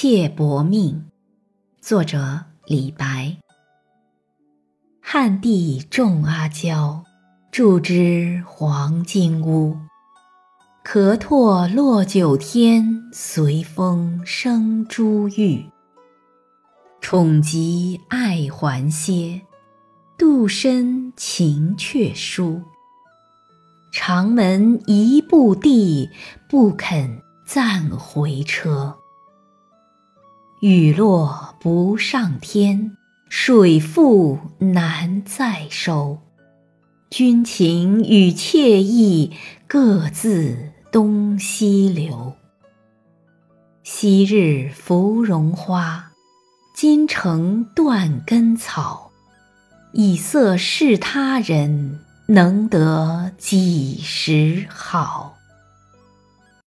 妾薄命，作者李白。汉帝重阿娇，住之黄金屋。咳唾落九天，随风生珠玉。宠极爱还歇，杜深情却疏。长门一步地，不肯暂回车。雨落不上天，水复难再收。君情与妾意，各自东西流。昔日芙蓉花，今成断根草。以色侍他人。能得几时好？